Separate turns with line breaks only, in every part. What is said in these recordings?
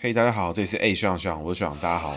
嘿大家好，这里是 A 学长学长，我是学长，大家好。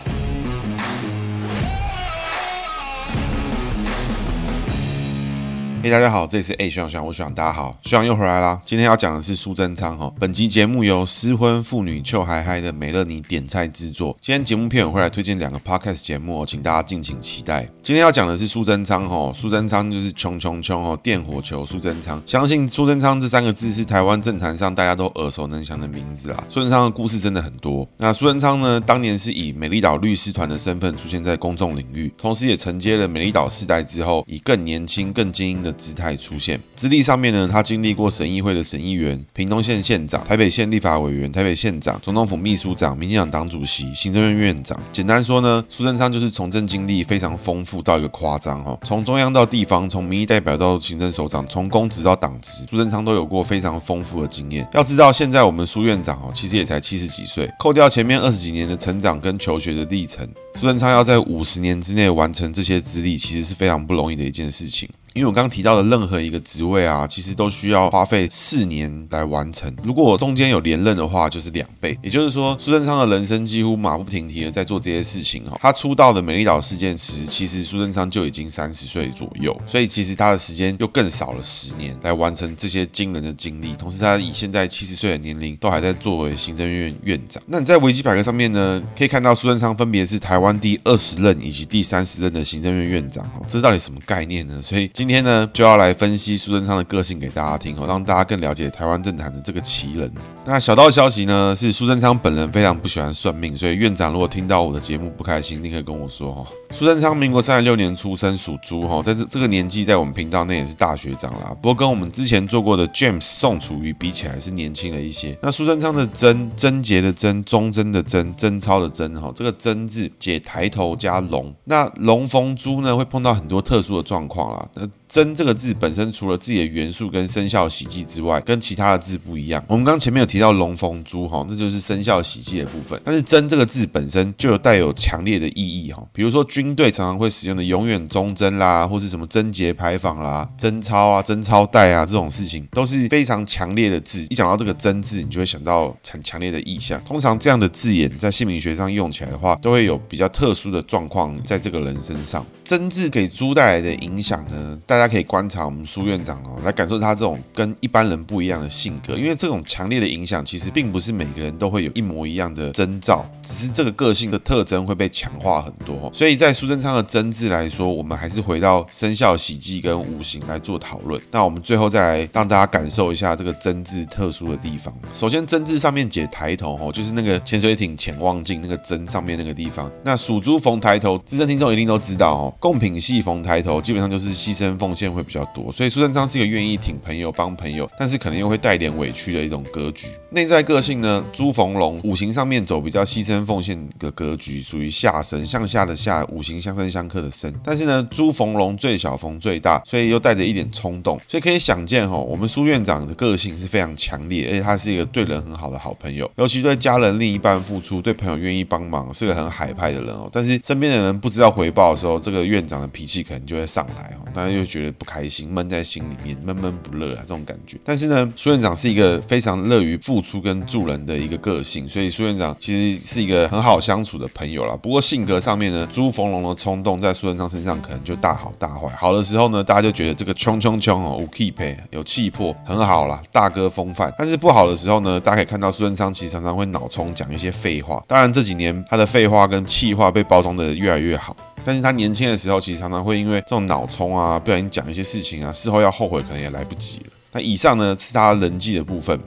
嘿，大家好，这里是 A 学长学长，我学长，大家好，学长又回来啦。今天要讲的是苏贞昌哈。本集节目由失婚妇女邱嗨嗨的美乐妮点菜制作。今天节目片尾会来推荐两个 podcast 节目，请大家敬请期待。今天要讲的是苏贞昌哦，苏贞昌就是穷穷穷哦，电火球苏贞昌。相信苏贞昌这三个字是台湾政坛上大家都耳熟能详的名字啊。苏贞昌的故事真的很多。那苏贞昌呢，当年是以美丽岛律师团的身份出现在公众领域，同时也承接了美丽岛世代之后，以更年轻、更精英的姿态出现，资历上面呢，他经历过省议会的省议员、屏东县县长、台北县立法委员、台北县长、总统府秘书长、民进党党主席、行政院院长。简单说呢，苏贞昌就是从政经历非常丰富到一个夸张哦，从中央到地方，从民意代表到行政首长，从公职到党职，苏贞昌都有过非常丰富的经验。要知道，现在我们苏院长哦，其实也才七十几岁，扣掉前面二十几年的成长跟求学的历程，苏贞昌要在五十年之内完成这些资历，其实是非常不容易的一件事情。因为我刚刚提到的任何一个职位啊，其实都需要花费四年来完成。如果我中间有连任的话，就是两倍。也就是说，苏贞昌的人生几乎马不停蹄的在做这些事情哈。他出道的美丽岛事件时，其实苏贞昌就已经三十岁左右，所以其实他的时间就更少了十年来完成这些惊人的经历。同时，他以现在七十岁的年龄，都还在作为行政院院长。那你在维基百科上面呢，可以看到苏贞昌分别是台湾第二十任以及第三十任的行政院院长哈。这到底什么概念呢？所以。今天呢，就要来分析苏贞昌的个性给大家听哦，让大家更了解台湾政坛的这个奇人。那小道消息呢，是苏贞昌本人非常不喜欢算命，所以院长如果听到我的节目不开心，立刻跟我说哈。苏贞昌民国三十六年出生，属猪哈，在这这个年纪，在我们频道内也是大学长啦。不过跟我们之前做过的 James 宋楚瑜比起来，是年轻了一些。那苏贞昌的贞，贞洁的贞，忠贞的贞，贞操的贞哈，这个贞字解抬头加龙，那龙逢猪呢，会碰到很多特殊的状况啦。那真这个字本身除了自己的元素跟生肖喜忌之外，跟其他的字不一样。我们刚前面有提到龙逢猪哈，那就是生肖喜忌的部分。但是真这个字本身就有带有强烈的意义哈，比如说军队常常会使用的永远忠贞啦，或是什么贞节牌坊啦、贞操啊、贞操带啊这种事情，都是非常强烈的字。一讲到这个贞字，你就会想到很强烈的意象。通常这样的字眼在姓名学上用起来的话，都会有比较特殊的状况在这个人身上。真字给猪带来的影响呢，大。大家可以观察我们苏院长哦，来感受他这种跟一般人不一样的性格，因为这种强烈的影响，其实并不是每个人都会有一模一样的征兆，只是这个个性的特征会被强化很多。所以在苏贞昌的贞字来说，我们还是回到生肖喜忌跟五行来做讨论。那我们最后再来让大家感受一下这个贞字特殊的地方。首先，贞字上面解抬头哦，就是那个潜水艇潜望镜那个贞上面那个地方。那属猪逢抬头，资深听众一定都知道哦，贡品系逢抬头，基本上就是牺牲奉。线会比较多，所以苏贞昌是一个愿意挺朋友、帮朋友，但是可能又会带点委屈的一种格局。内在个性呢，朱逢龙，五行上面走比较牺牲奉献的格局，属于下身，向下的下，五行相生相克的生。但是呢，朱逢龙，最小逢最大，所以又带着一点冲动，所以可以想见哈，我们苏院长的个性是非常强烈，而且他是一个对人很好的好朋友，尤其对家人、另一半付出，对朋友愿意帮忙，是个很海派的人哦。但是身边的人不知道回报的时候，这个院长的脾气可能就会上来哦，大家就觉。不开心，闷在心里面，闷闷不乐啊，这种感觉。但是呢，苏院长是一个非常乐于付出跟助人的一个个性，所以苏院长其实是一个很好相处的朋友啦。不过性格上面呢，朱逢龙的冲动在苏院长身上可能就大好大坏。好的时候呢，大家就觉得这个冲冲冲哦，有气派，有气魄，很好啦，大哥风范。但是不好的时候呢，大家可以看到苏贞昌其实常常会脑冲，讲一些废话。当然这几年他的废话跟气话被包装得越来越好。但是他年轻的时候，其实常常会因为这种脑冲啊，不小心讲一些事情啊，事后要后悔可能也来不及了。那以上呢，是他人际的部分。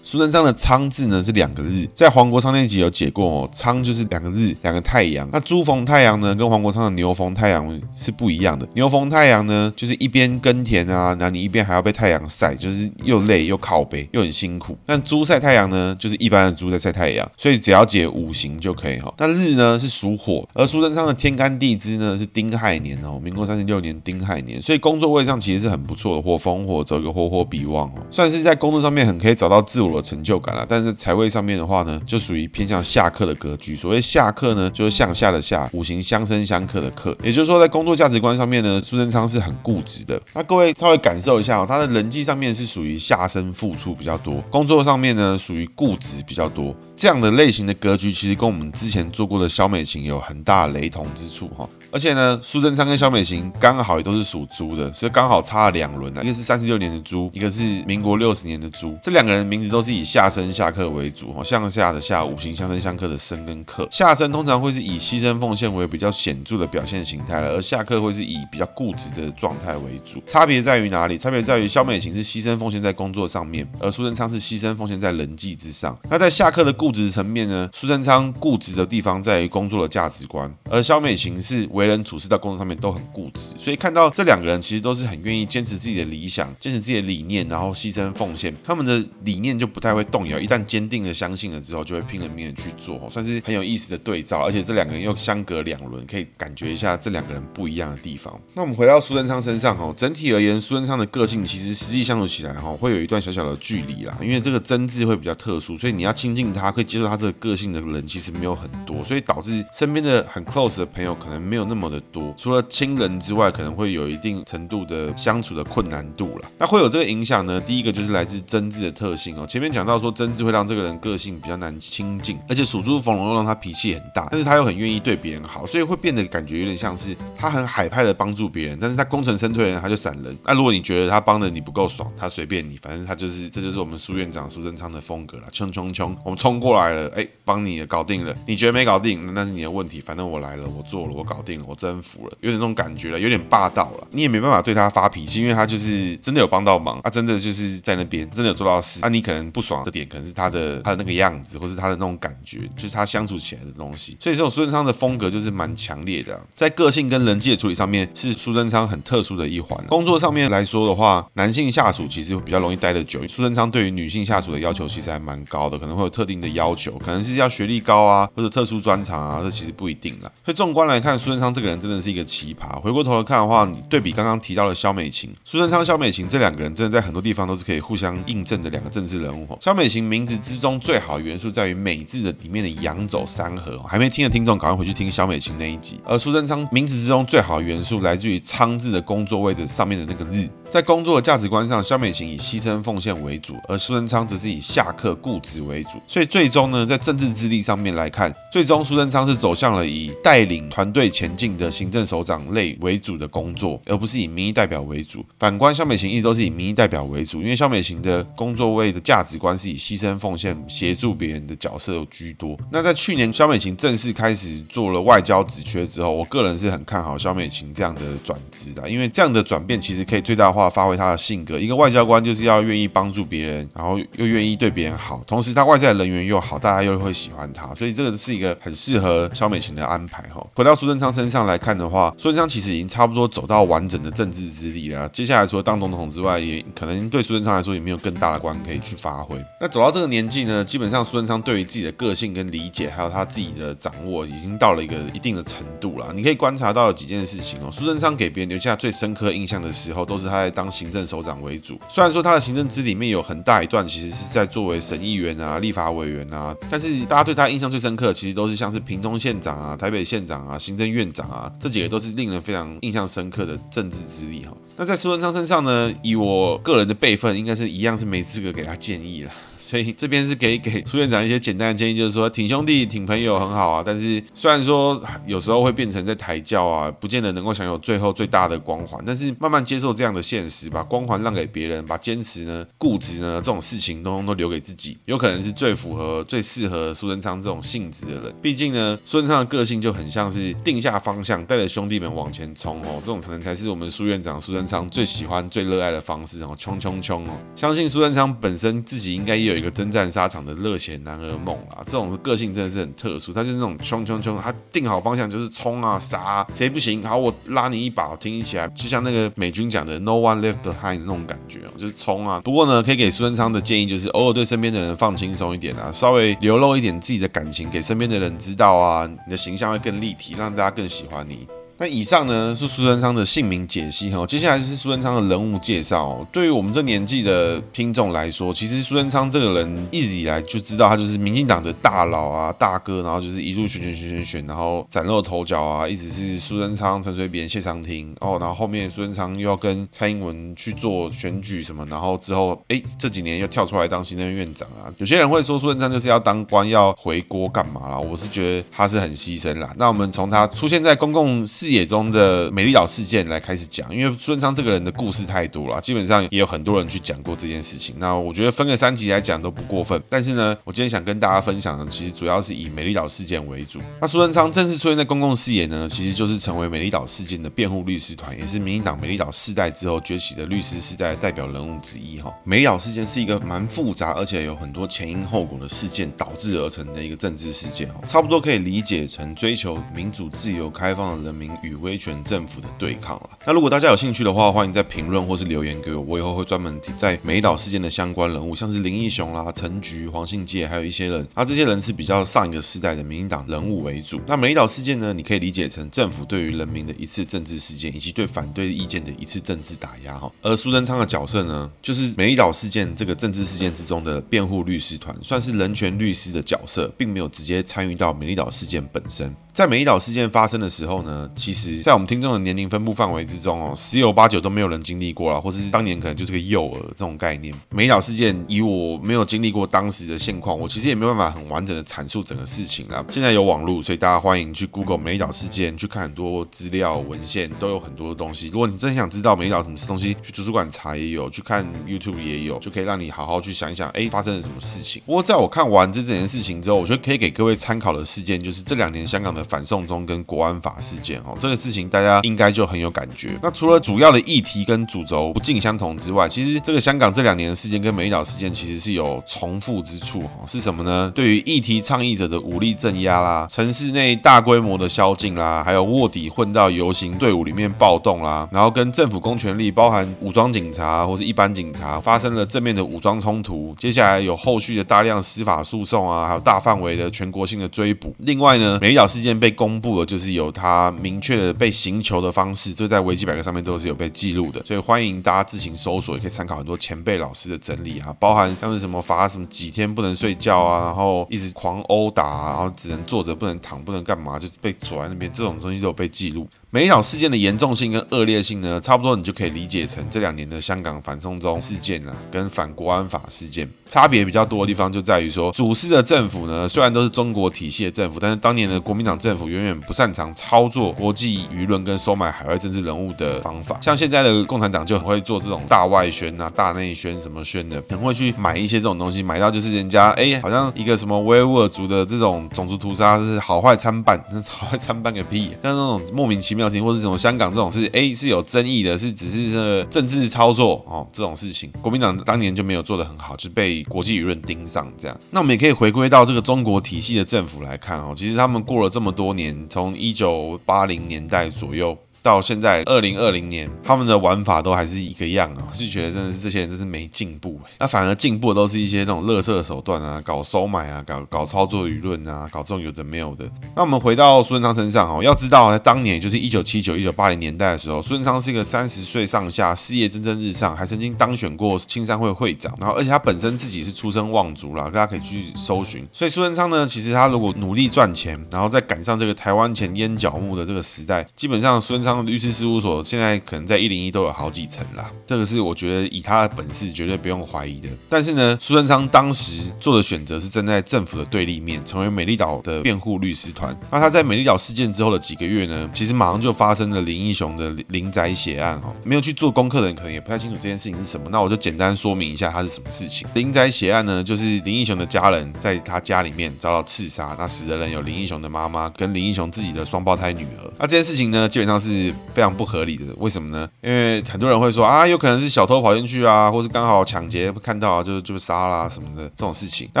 苏贞昌的昌字呢是两个日，在黄国昌那集有解过哦，昌就是两个日，两个太阳。那猪逢太阳呢，跟黄国昌的牛逢太阳是不一样的。牛逢太阳呢，就是一边耕田啊，那你一边还要被太阳晒，就是又累又靠背又很辛苦。但猪晒太阳呢，就是一般的猪在晒太阳，所以只要解五行就可以哈。那日呢是属火，而苏贞昌的天干地支呢是丁亥年哦，民国三十六年丁亥年，所以工作位上其实是很不错的，火逢火走一个火火比旺哦，算是在工作上面很可以找到自我。有了成就感了。但是财位上面的话呢，就属于偏向下克的格局。所谓下克呢，就是向下的下，五行相生相克的克。也就是说，在工作价值观上面呢，苏贞昌是很固执的。那各位稍微感受一下哦，他的人际上面是属于下身付出比较多，工作上面呢属于固执比较多。这样的类型的格局，其实跟我们之前做过的肖美琴有很大雷同之处哈。而且呢，苏贞昌跟萧美琴刚好也都是属猪的，所以刚好差了两轮啊。一个是三十六年的猪，一个是民国六十年的猪。这两个人的名字都是以下生下克为主，哈，向下的下，五行相生相克的生跟克。下生通常会是以牺牲奉献为比较显著的表现形态了，而下克会是以比较固执的状态为主。差别在于哪里？差别在于萧美琴是牺牲奉献在工作上面，而苏贞昌是牺牲奉献在人际之上。那在下克的固执层面呢，苏贞昌固执的地方在于工作的价值观，而萧美琴是为人处事到工作上面都很固执，所以看到这两个人其实都是很愿意坚持自己的理想，坚持自己的理念，然后牺牲奉献。他们的理念就不太会动摇，一旦坚定的相信了之后，就会拼了命的去做，算是很有意思的对照。而且这两个人又相隔两轮，可以感觉一下这两个人不一样的地方。那我们回到苏贞昌身上哦，整体而言，苏贞昌的个性其实实际相处起来哈，会有一段小小的距离啦，因为这个真字会比较特殊，所以你要亲近他，可以接受他这个个性的人其实没有很多，所以导致身边的很 close 的朋友可能没有那么的多。除了亲人之外，可能会有一定程度的相处的困难度了。那会有这个影响呢？第一个就是来自真挚的特性哦。前面讲到说真挚会让这个人个性比较难亲近，而且属猪逢龙又让他脾气很大，但是他又很愿意对别人好，所以会变得感觉有点像是他很海派的帮助别人，但是他功成身退的人他就闪人。那如果你觉得他帮的你不够爽，他随便你，反正他就是这就是我们苏院长苏贞昌的风格了。冲冲冲，我们冲过来了，哎，帮你搞定了。你觉得没搞定，那是你的问题。反正我来了，我做了，我搞定我征服了。有点那种感觉了，有点霸道了。你也没办法对他发脾气，因为他就是真的有帮到忙，他真的就是在那边真的有做到事。那、你可能不爽的点，可能是他的他的那个样子，或是他的那种感觉，就是他相处起来的东西。所以这种苏贞昌的风格就是蛮强烈的、在个性跟人际的处理上面，是苏贞昌很特殊的一环。工作上面来说的话，男性下属其实比较容易待得久。苏贞昌对于女性下属的要求其实还蛮高的，可能会有特定的要求，可能是要学历高啊，或者特殊专长啊，这其实不一定啦。所以纵观来看，苏贞昌这个人真的是一个奇葩。回过头来看的话，你对比刚刚提到的萧美琴、苏贞昌、萧美琴这两个人，真的在很多地方都是可以互相印证的两个政治人物。萧美琴名字之中最好的元素在于美字的里面的阳走三合，还没听的听众赶快回去听萧美琴那一集。而苏贞昌名字之中最好的元素来自于昌字的工作位的上面的那个日。在工作的价值观上，萧美琴以牺牲奉献为主，而苏贞昌则是以下克固执为主。所以最终呢，在政治资历上面来看，最终苏贞昌是走向了以带领团队前进的行政首长类为主的工作，而不是以民意代表为主。反观萧美琴一直都是以民意代表为主，因为萧美琴的工作位的价值观是以牺牲奉献、协助别人的角色居多。那在去年萧美琴正式开始做了外交职缺之后，我个人是很看好萧美琴这样的转职的，因为这样的转变其实可以最大化。发挥他的性格，一个外交官就是要愿意帮助别人，然后又愿意对别人好，同时他外在人缘又好，大家又会喜欢他，所以这个是一个很适合萧美琴的安排哈。回到苏贞昌身上来看的话，苏贞昌其实已经差不多走到完整的政治资历了，接下来除了当总统之外，也可能对苏贞昌来说也没有更大的官可以去发挥。那走到这个年纪呢，基本上苏贞昌对于自己的个性跟理解，还有他自己的掌握，已经到了一个一定的程度了。你可以观察到几件事情哦，苏贞昌给别人留下最深刻印象的时候，都是他在当行政首长为主，虽然说他的行政资里面有很大一段其实是在作为省议员啊、立法委员啊，但是大家对他印象最深刻，其实都是像是屏东县长啊、台北县长啊、行政院长啊，这几个都是令人非常印象深刻的政治之力哈。那在苏文昌身上呢，以我个人的辈分，应该是一样是没资格给他建议了。所以这边是给给苏院长一些简单的建议，就是说挺兄弟、挺朋友很好啊。但是虽然说有时候会变成在抬轿啊，不见得能够享有最后最大的光环。但是慢慢接受这样的现实，把光环让给别人，把坚持呢、固执呢这种事情通通都留给自己，有可能是最符合、最适合苏贞昌这种性质的人。毕竟呢，苏贞昌的个性就很像是定下方向，带着兄弟们往前冲哦。这种可能才是我们苏院长苏贞昌最喜欢、最热爱的方式哦，冲冲冲哦！相信苏贞昌本身自己应该也有。一个征战沙场的热血男儿梦啦，这种个性真的是很特殊。他就是那种冲冲冲，他定好方向就是冲啊杀啊，谁不行，好我拉你一把，我挺你起来，就像那个美军讲的 “No one left behind” 那种感觉哦，就是冲啊。不过呢，可以给苏贞昌的建议就是，偶尔对身边的人放轻松一点啊，稍微流露一点自己的感情给身边的人知道啊，你的形象会更立体，让大家更喜欢你。那以上呢是苏贞昌的姓名解析哈，接下来是苏贞昌的人物介绍。对于我们这年纪的听众来说，其实苏贞昌这个人一直以来就知道他就是民进党的大佬啊、大哥，然后就是一路选选选选选，然后崭露头角啊，一直是苏贞昌、陈水扁、谢长廷哦，然后后面苏贞昌又要跟蔡英文去做选举什么，然后之后哎这几年又跳出来当行政院长啊。有些人会说苏贞昌就是要当官要回锅干嘛啦？我是觉得他是很牺牲啦。那我们从他出现在公共事野中的美丽岛事件来开始讲，因为苏贞昌这个人的故事太多了，基本上也有很多人去讲过这件事情。那我觉得分个三集来讲都不过分。但是呢，我今天想跟大家分享的，其实主要是以美丽岛事件为主。那苏贞昌正式出现在公共视野呢，其实就是成为美丽岛事件的辩护律师团，也是民进党美丽岛世代之后崛起的律师世代代表人物之一哈。美丽岛事件是一个蛮复杂，而且有很多前因后果的事件导致而成的一个政治事件，差不多可以理解成追求民主、自由、开放的人民与威权政府的对抗了。那如果大家有兴趣的话，欢迎在评论或是留言给我，我以后会专门在美岛事件的相关人物，像是林义雄啦、陈菊、黄信介，还有一些人，那这些人是比较上一个世代的民进党人物为主。那美岛事件呢，你可以理解成政府对于人民的一次政治事件，以及对反对意见的一次政治打压哈。而苏贞昌的角色呢，就是美岛事件这个政治事件之中的辩护律师团，算是人权律师的角色，并没有直接参与到美丽岛事件本身。在美丽岛事件发生的时候呢，其实，在我们听众的年龄分布范围之中哦，十有八九都没有人经历过啦，或是当年可能就是个幼儿这种概念。美丽岛事件，以我没有经历过当时的现况，我其实也没有办法很完整的阐述整个事情啦。现在有网络，所以大家欢迎去 Google 美丽岛事件，去看很多资料文献，都有很多的东西。如果你真想知道美丽岛什么东西，去图书馆查也有，去看 YouTube 也有，就可以让你好好去想一想，哎，发生了什么事情。不过在我看完这整件事情之后，我觉得可以给各位参考的事件，就是这两年香港的反送中跟国安法事件哦，这个事情大家应该就很有感觉。那除了主要的议题跟主轴不尽相同之外，其实这个香港这两年的事件跟美岛事件其实是有重复之处哦。是什么呢？对于议题倡议者的武力镇压啦，城市内大规模的宵禁啦，还有卧底混到游行队伍里面暴动啦，然后跟政府公权力，包含武装警察或是一般警察发生了正面的武装冲突，接下来有后续的大量司法诉讼啊，还有大范围的全国性的追捕。另外呢，美岛事件被公布了，就是有他明确的被刑求的方式，这在维基百科上面都是有被记录的，所以欢迎大家自行搜索，也可以参考很多前辈老师的整理啊，包含像是什么罚什么几天不能睡觉啊，然后一直狂殴打，然后只能坐着不能躺，不能干嘛，就是被锁在那边，这种东西都有被记录。每一场事件的严重性跟恶劣性呢，差不多你就可以理解成这两年的香港反送中事件啊，跟反国安法事件差别比较多的地方就在于说，主事的政府呢，虽然都是中国体系的政府，但是当年的国民党政府远远不擅长操作国际舆论跟收买海外政治人物的方法。像现在的共产党就很会做这种大外宣啊、大内宣什么宣的，很会去买一些这种东西，买到就是人家哎，好像一个什么维吾尔族的这种种族屠杀是好坏参半，好坏参半个屁，像那种莫名其妙性或者这种香港这种是哎是有争议的，是只是这个政治操作哦，这种事情，国民党当年就没有做得很好，就被。国际舆论盯上这样，那我们也可以回归到这个中国体系的政府来看哦，其实他们过了这么多年，从一九八零年代左右。到现在二零二零年，他们的玩法都还是一个样啊，就觉得真的是这些人真是没进步。那反而进步的都是一些这种乐色手段啊，搞收买啊，搞搞操作舆论啊，搞这种有的没有的。那我们回到苏贞昌身上哦，要知道在当年就是一九七九、一九八零年代的时候，苏贞昌是一个三十岁上下，事业蒸蒸日上，还曾经当选过青商会会长。然后而且他本身自己是出身望族啦，大家可以去搜寻。所以苏贞昌呢，其实他如果努力赚钱，然后再赶上这个台湾钱烟脚木的这个时代，基本上苏贞昌。律师事务所现在可能在一零一都有好几层啦，这个是我觉得以他的本事绝对不用怀疑的。但是呢，苏贞昌当时做的选择是站在政府的对立面，成为美丽岛的辩护律师团。那他在美丽岛事件之后的几个月呢，其实马上就发生了林英雄的林宅血案哦。没有去做功课的人可能也不太清楚这件事情是什么，那我就简单说明一下它是什么事情。林宅血案呢，就是林英雄的家人在他家里面遭到刺杀，那死的人有林英雄的妈妈跟林英雄自己的双胞胎女儿。那这件事情呢，基本上是。是非常不合理的。为什么呢？因为很多人会说啊，有可能是小偷跑进去啊，或是刚好抢劫看到啊，就就杀啦什么的这种事情。大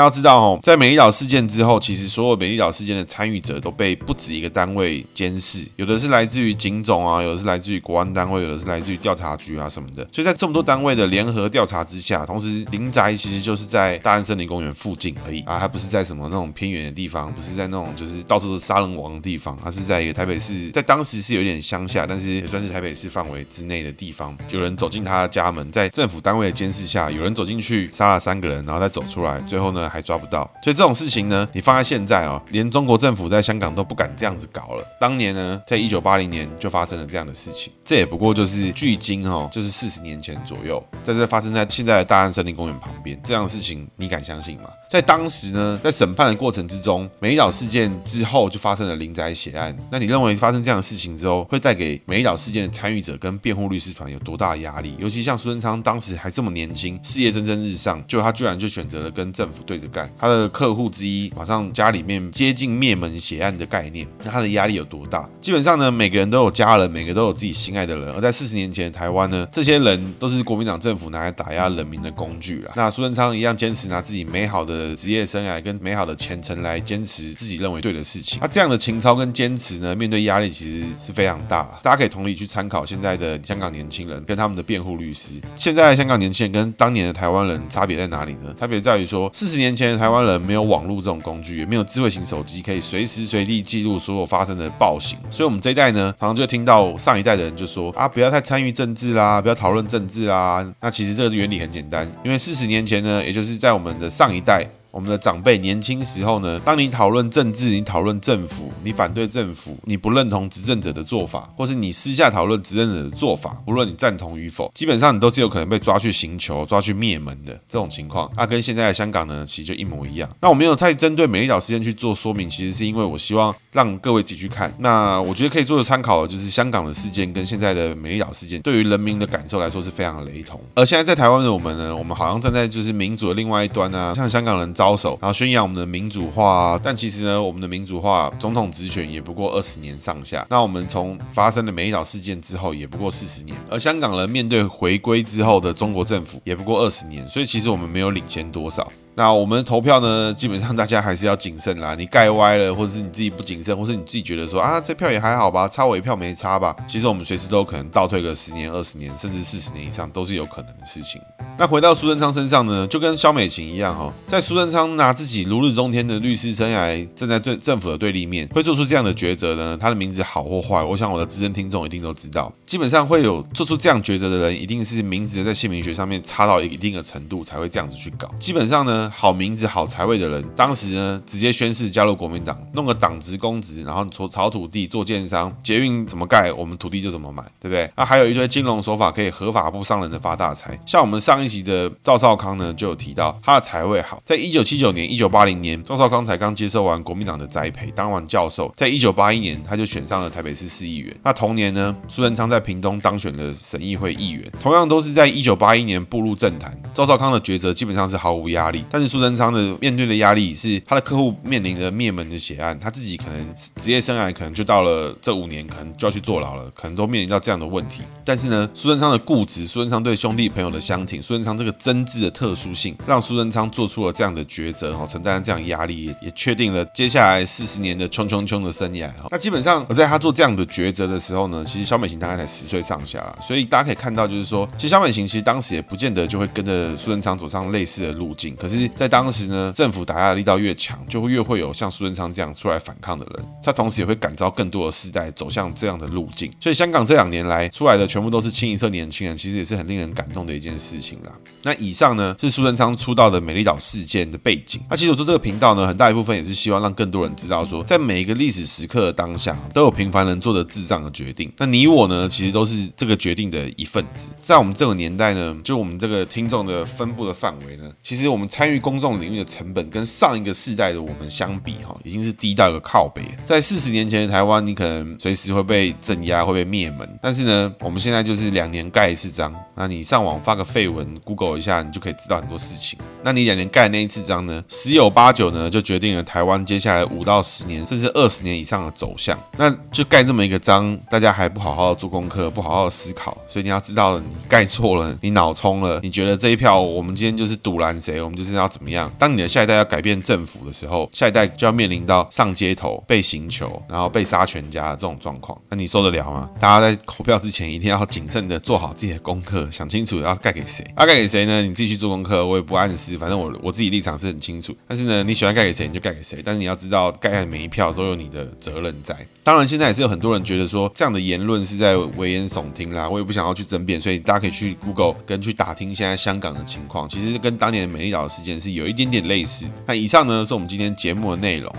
家要知道哦，在美丽岛事件之后，其实所有美丽岛事件的参与者都被不止一个单位监视，有的是来自于警总啊，有的是来自于国安单位，有的是来自于调查局啊什么的。所以在这么多单位的联合调查之下，同时林宅其实就是在大安森林公园附近而已啊，还不是在什么那种偏远的地方，不是在那种就是到处都是杀人王的地方，它是在一个台北市，在当时是有点乡下，但是也算是台北市范围之内的地方。有人走进他的家门，在政府单位的监视下，有人走进去杀了三个人，然后再走出来，最后呢还抓不到。所以这种事情呢，你放在现在哦，连中国政府在香港都不敢这样子搞了。当年呢，在一九八零年就发生了这样的事情，这也不过就是距今哦，就是四十年前左右，在这发生在现在的大安森林公园旁边，这样的事情你敢相信吗？在当时呢，在审判的过程之中，美岛事件之后就发生了林宅血案。那你认为发生这样的事情之后，会带给美岛事件的参与者跟辩护律师团有多大的压力？尤其像苏贞昌当时还这么年轻，事业蒸蒸日上，就他居然就选择了跟政府对着干。他的客户之一马上家里面接近灭门血案的概念，那他的压力有多大？基本上呢，每个人都有家人，每个都有自己心爱的人。而在四十年前的台湾呢，这些人都是国民党政府拿来打压人民的工具了。那苏贞昌一样坚持拿自己美好的。职业生涯跟美好的前程来坚持自己认为对的事情，那这样的情操跟坚持呢，面对压力其实是非常大。大家可以同理去参考现在的香港年轻人跟他们的辩护律师。现在的香港年轻人跟当年的台湾人差别在哪里呢？差别在于说，四十年前的台湾人没有网络这种工具，也没有智慧型手机可以随时随地记录所有发生的暴行。所以，我们这一代呢，常常就听到上一代的人就说啊，不要太参与政治啦，不要讨论政治啦。那其实这个原理很简单，因为四十年前呢，也就是在我们的上一代。我们的长辈年轻时候呢，当你讨论政治，你讨论政府，你反对政府，你不认同执政者的做法，或是你私下讨论执政者的做法，不论你赞同与否，基本上你都是有可能被抓去刑求、抓去灭门的这种情况。那、啊、跟现在的香港呢，其实就一模一样。那我没有太针对美丽岛事件去做说明，其实是因为我希望让各位自己去看。那我觉得可以做个参考，就是香港的事件跟现在的美丽岛事件，对于人民的感受来说是非常雷同。而现在在台湾的我们呢，我们好像站在就是民主的另外一端啊，像香港人招手，然后宣扬。我们的民主化，但其实呢，我们的民主化，总统职权也不过二十年上下。那我们从发生的美岛事件之后，也不过四十年。而香港人面对回归之后的中国政府，也不过二十年。所以其实我们没有领先多少。那我们投票呢，基本上大家还是要谨慎啦。你盖歪了，或者是你自己不谨慎，或是你自己觉得说啊，这票也还好吧，差我一票没差吧？其实我们随时都可能倒退个十年、二十年，甚至四十年以上，都是有可能的事情。那回到苏贞昌身上呢，就跟萧美琴一样哈，在苏贞昌拿自己如日中天的律师生涯站在对政府的对立面，会做出这样的抉择呢？他的名字好或坏，我想我的资深听众一定都知道。基本上会有做出这样抉择的人，一定是名字在姓名学上面差到一定的程度才会这样子去搞。基本上呢，好名字好财位的人，当时呢直接宣誓加入国民党，弄个党职公职，然后从炒土地做建商，捷运怎么盖，我们土地就怎么买，对不对？那还有一堆金融手法可以合法不伤人的发大财。像我们上一集的赵少康呢，就有提到他的财位好，在一九七九年、一九八零年，赵少康才刚接受完国民党的栽培，当完教授，在一九八一年他就选上了台北市市议员。那同年呢，苏贞昌在屏东当选了省议会议员，同样都是在一九八一年步入政坛。赵少康的抉择基本上是毫无压力，但是苏贞昌的面对的压力是他的客户面临着灭门的血案，他自己可能职业生涯可能就到了这五年，可能就要去坐牢了，可能都面临到这样的问题。但是呢，苏贞昌的固执，苏贞昌对兄弟朋友的相挺，苏贞昌这个真挚的特殊性，让苏贞昌做出了这样的抉择，哈，承担这样压力，也确定了接下来四十年的冲冲冲的生涯，哈。那基本上，而在他做这样的抉择的时候呢，其实萧美琴大概才十岁上下啦，所以大家可以看到，就是说，其实萧美琴其实当时也不见得就会跟着苏贞昌走上类似的路径，可是，在当时呢，政府打压的力道越强，就会越会有像苏贞昌这样出来反抗的人，他同时也会感召更多的世代走向这样的路径。所以，香港这两年来出来的全部都是清一色年轻人，其实也是很令人感动的一件事情啦。那以上呢，是苏贞昌出道的美丽岛事件的背景。那其实我做这个频道呢，很大一部分也是希望让更多人知道说，在每一个历史时刻的当下，都有平凡人做的智障的决定。那你我呢，其实都是这个决定的一份子。在我们这个年代呢，就我们这个听众的分布的范围呢，其实我们参参与公众领域的成本跟上一个世代的我们相比，哈，已经是低到一个靠北。在四十年前的台湾，你可能随时会被镇压，会被灭门。但是呢，我们现在就是两年盖一次章。那你上网发个废文，Google 一下，你就可以知道很多事情。那你两年盖那一次章呢，十有八九呢，就决定了台湾接下来五到十年，甚至二十年以上的走向。那就盖这么一个章，大家还不好好做功课，不好好思考，所以你要知道，你盖错了，你脑冲了，你觉得这一票我们今天就是赌烂谁，我们就是要怎么样？当你的下一代要改变政府的时候，下一代就要面临到上街头被刑求，然后被杀全家的这种状况，那你受得了吗？大家在投票之前一定要谨慎的做好自己的功课，想清楚要盖给谁。要盖给谁呢？你自己去做功课，我也不暗示，反正我我自己立场是很清楚。但是呢，你喜欢盖给谁你就盖给谁，但是你要知道，盖的每一票都有你的责任在。当然，现在也是有很多人觉得说这样的言论是在危言耸听啦，我也不想要去争辩，所以大家可以去 Google 跟去打听现在香港的情况，其实跟当年美丽岛的事件是有一点点类似。那以上呢，是我们今天节目的内容。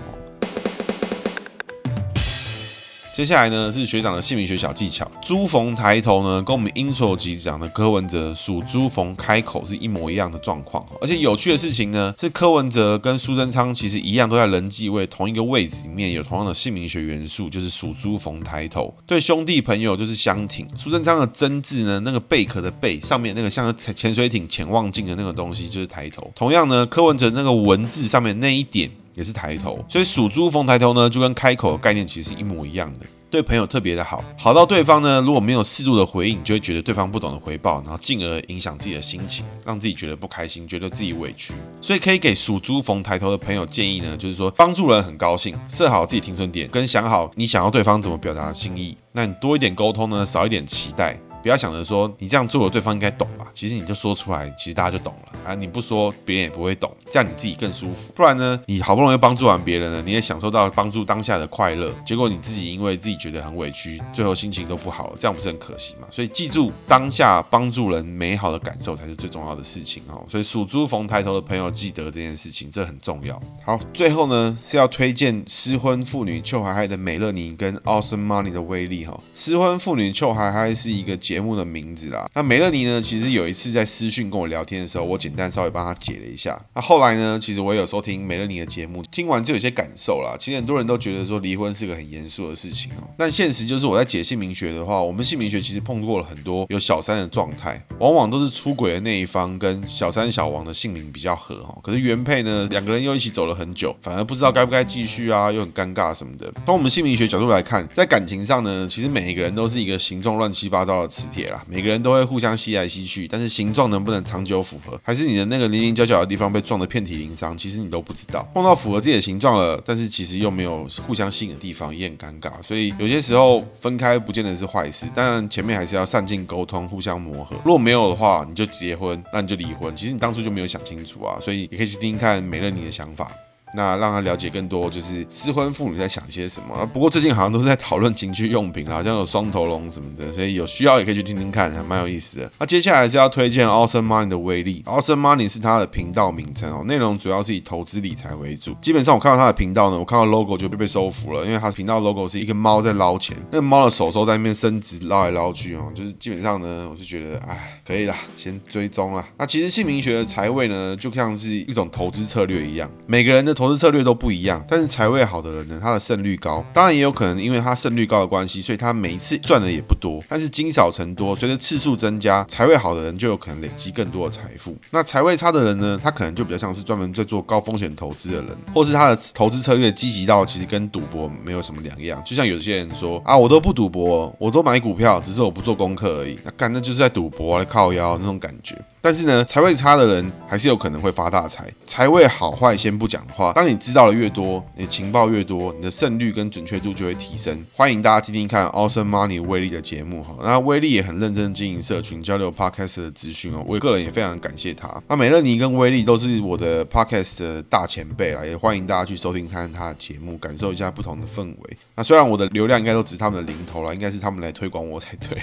接下来呢，是学长的姓名学小技巧。猪逢抬头呢，跟我们 intro 集讲的柯文哲属猪逢开口是一模一样的状况。而且有趣的事情呢，是柯文哲跟苏贞昌其实一样，都在人际位同一个位置里面有同样的姓名学元素，就是属猪逢抬头。对兄弟朋友就是相挺。苏贞昌的贞字呢，那个贝壳的贝上面那个像潜水艇潜望镜的那个东西就是抬头。同样呢，柯文哲那个文字上面那一点。也是抬头，所以属猪逢抬头呢，就跟开口的概念其实是一模一样的。对朋友特别的好，好到对方呢，如果没有适度的回应，就会觉得对方不懂得回报，然后进而影响自己的心情，让自己觉得不开心，觉得自己委屈。所以可以给属猪逢抬头的朋友建议呢，就是说帮助人很高兴，设好自己停损点，跟想好你想要对方怎么表达心意，那你多一点沟通呢，少一点期待。不要想着说你这样做了，对方应该懂吧？其实你就说出来，其实大家就懂了啊！你不说，别人也不会懂，这样你自己更舒服。不然呢，你好不容易帮助完别人了，你也享受到帮助当下的快乐，结果你自己因为自己觉得很委屈，最后心情都不好了，这样不是很可惜吗？所以记住，当下帮助人美好的感受才是最重要的事情哦。所以属猪逢抬头的朋友记得这件事情，这很重要。好，最后呢是要推荐失婚妇女秋海嗨的美乐妮跟 Awesome Money 的威力哈。失婚妇女秋海嗨是一个。节目的名字啦，那梅乐妮呢？其实有一次在私讯跟我聊天的时候，我简单稍微帮她解了一下。那后来呢？其实我有收听梅乐妮的节目，听完就有些感受啦。其实很多人都觉得说离婚是个很严肃的事情哦，但现实就是我在解姓名学的话，我们姓名学其实碰过了很多有小三的状态，往往都是出轨的那一方跟小三小王的姓名比较合哈。可是原配呢，两个人又一起走了很久，反而不知道该不该继续啊，又很尴尬什么的。从我们姓名学角度来看，在感情上呢，其实每一个人都是一个形状乱七八糟的词。磁铁啦，每个人都会互相吸来吸去，但是形状能不能长久符合，还是你的那个零零角角的地方被撞得遍体鳞伤，其实你都不知道。碰到符合自己的形状了，但是其实又没有互相吸引的地方，也很尴尬。所以有些时候分开不见得是坏事，当然前面还是要善尽沟通，互相磨合。如果没有的话，你就结婚，那你就离婚。其实你当初就没有想清楚啊，所以你可以去听听看美乐妮的想法。那让他了解更多，就是失婚妇女在想些什么。不过最近好像都是在讨论情趣用品，好像有双头龙什么的，所以有需要也可以去听听看，还蛮有意思的。那接下来是要推荐 Awesome Money 的威力，Awesome Money 是他的频道名称哦，内容主要是以投资理财为主。基本上我看到他的频道呢，我看到 logo 就被被收服了，因为他频道 logo 是一个猫在捞钱，那个猫的手手在那边伸直捞来捞去哦，就是基本上呢，我是觉得哎，可以啦，先追踪啦。那其实姓名学的财位呢，就像是一种投资策略一样，每个人的投资策略都不一样。但是财位好的人呢，他的胜率高。当然也有可能因为他胜率高的关系，所以他每一次赚的也不多。但是积少成多，随着次数增加，财位好的人就有可能累积更多的财富。那财位差的人呢，他可能就比较像是专门在做高风险投资的人，或是他的投资策略积极到其实跟赌博没有什么两样。就像有些人说啊，我都不赌博，我都买股票，只是我不做功课而已。那干，那就是在赌博来，靠腰那种感觉。但是呢，财位差的人还是有可能会发大财。财位好坏先不讲的话，当你知道的越多，你的情报越多，你的胜率跟准确度就会提升。欢迎大家听听看 Awesome Money 威力的节目哈。那威力也很认真经营社群，交流 Podcast 的资讯哦。我个人也非常感谢他。那美乐尼跟威力都是我的 Podcast 的大前辈啦，也欢迎大家去收听看他的节目，感受一下不同的氛围。那虽然我的流量应该都只是他们的零头了，应该是他们来推广我才对。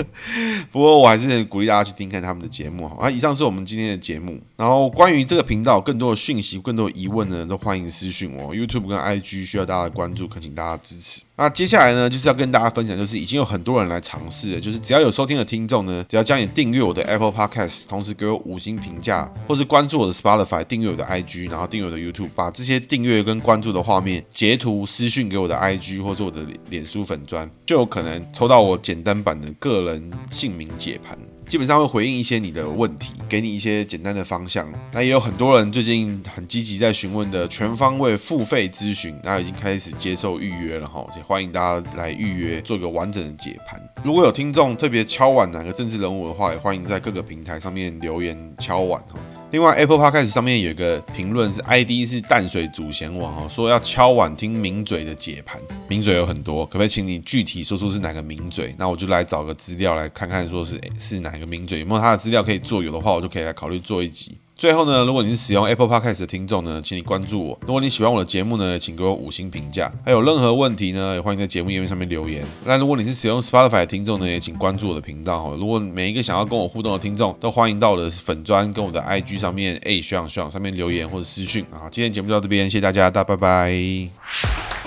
不过我还是鼓励大家去听看他们的节目。好，以上是我们今天的节目。然后关于这个频道更多的讯息、更多的疑问呢，都欢迎私讯我。YouTube 跟 IG 需要大家的关注，恳请大家支持。那接下来呢，就是要跟大家分享，就是已经有很多人来尝试了，就是只要有收听的听众呢，只要将你订阅我的 Apple Podcast，同时给我五星评价，或是关注我的 Spotify，订阅我的 IG，然后订阅我的 YouTube，把这些订阅跟关注的画面截图私讯给我的 IG 或者我的脸书粉专，就有可能抽到我简单版的个人姓名解盘。基本上会回应一些你的问题，给你一些简单的方向。那也有很多人最近很积极在询问的全方位付费咨询，那已经开始接受预约了哈，也欢迎大家来预约，做一个完整的解盘。如果有听众特别敲碗哪个政治人物的话，也欢迎在各个平台上面留言敲碗哈。另外，Apple Podcast 上面有一个评论是 ID 是淡水祖贤王哦，说要敲碗听名嘴的解盘，名嘴有很多，可不可以请你具体说出是哪个名嘴？那我就来找个资料来看看，说是是哪个名嘴，有没有他的资料可以做？有的话，我就可以来考虑做一集。最后呢，如果你是使用 Apple Podcast 的听众呢，请你关注我。如果你喜欢我的节目呢，请给我五星评价。还有任何问题呢，也欢迎在节目页面上面留言。那如果你是使用 Spotify 的听众呢，也请关注我的频道。如果每一个想要跟我互动的听众，都欢迎到我的粉专跟我的 IG 上面，哎，学长学长上面留言或者私讯啊。今天节目就到这边，谢谢大家，大家拜拜。